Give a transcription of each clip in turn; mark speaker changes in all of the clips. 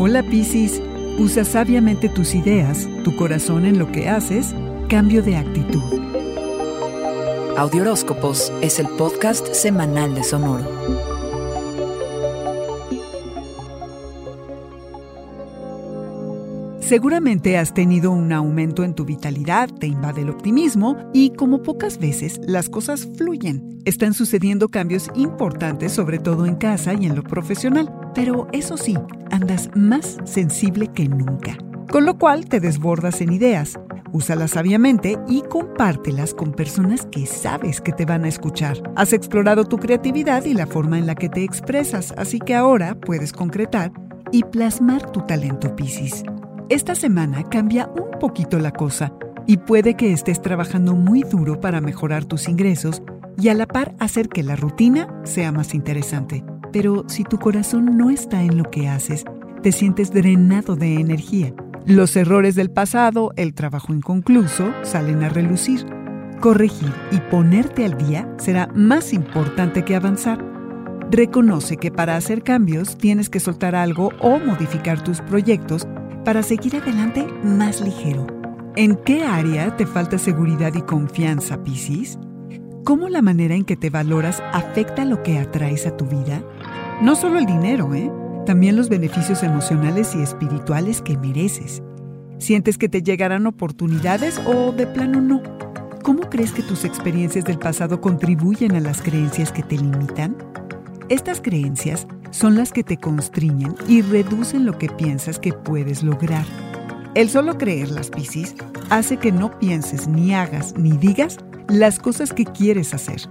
Speaker 1: Hola Piscis, usa sabiamente tus ideas, tu corazón en lo que haces, cambio de actitud.
Speaker 2: Audioróscopos es el podcast semanal de Sonoro.
Speaker 1: Seguramente has tenido un aumento en tu vitalidad, te invade el optimismo y como pocas veces las cosas fluyen. Están sucediendo cambios importantes sobre todo en casa y en lo profesional. Pero eso sí, andas más sensible que nunca. Con lo cual te desbordas en ideas. Úsalas sabiamente y compártelas con personas que sabes que te van a escuchar. Has explorado tu creatividad y la forma en la que te expresas, así que ahora puedes concretar y plasmar tu talento Piscis. Esta semana cambia un poquito la cosa y puede que estés trabajando muy duro para mejorar tus ingresos y a la par hacer que la rutina sea más interesante. Pero si tu corazón no está en lo que haces, te sientes drenado de energía. Los errores del pasado, el trabajo inconcluso, salen a relucir. Corregir y ponerte al día será más importante que avanzar. Reconoce que para hacer cambios tienes que soltar algo o modificar tus proyectos para seguir adelante más ligero. ¿En qué área te falta seguridad y confianza, Piscis? ¿Cómo la manera en que te valoras afecta lo que atraes a tu vida? No solo el dinero, ¿eh? También los beneficios emocionales y espirituales que mereces. ¿Sientes que te llegarán oportunidades o de plano no? ¿Cómo crees que tus experiencias del pasado contribuyen a las creencias que te limitan? Estas creencias son las que te constriñen y reducen lo que piensas que puedes lograr. El solo creer las Piscis hace que no pienses ni hagas ni digas las cosas que quieres hacer.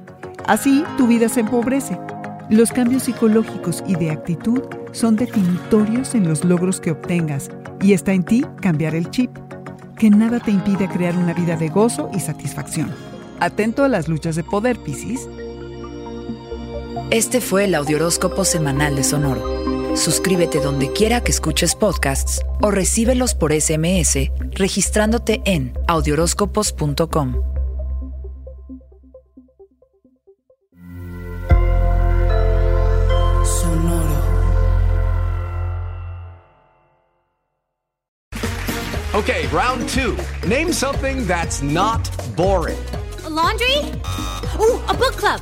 Speaker 1: Así tu vida se empobrece los cambios psicológicos y de actitud son definitorios en los logros que obtengas y está en ti cambiar el chip. Que nada te impida crear una vida de gozo y satisfacción. Atento a las luchas de poder, Piscis.
Speaker 2: Este fue el Audioróscopo Semanal de Sonoro. Suscríbete donde quiera que escuches podcasts o recíbelos por SMS registrándote en audioróscopos.com.
Speaker 3: Okay, round two. Name something that's not boring.
Speaker 4: A laundry? Ooh, a book club.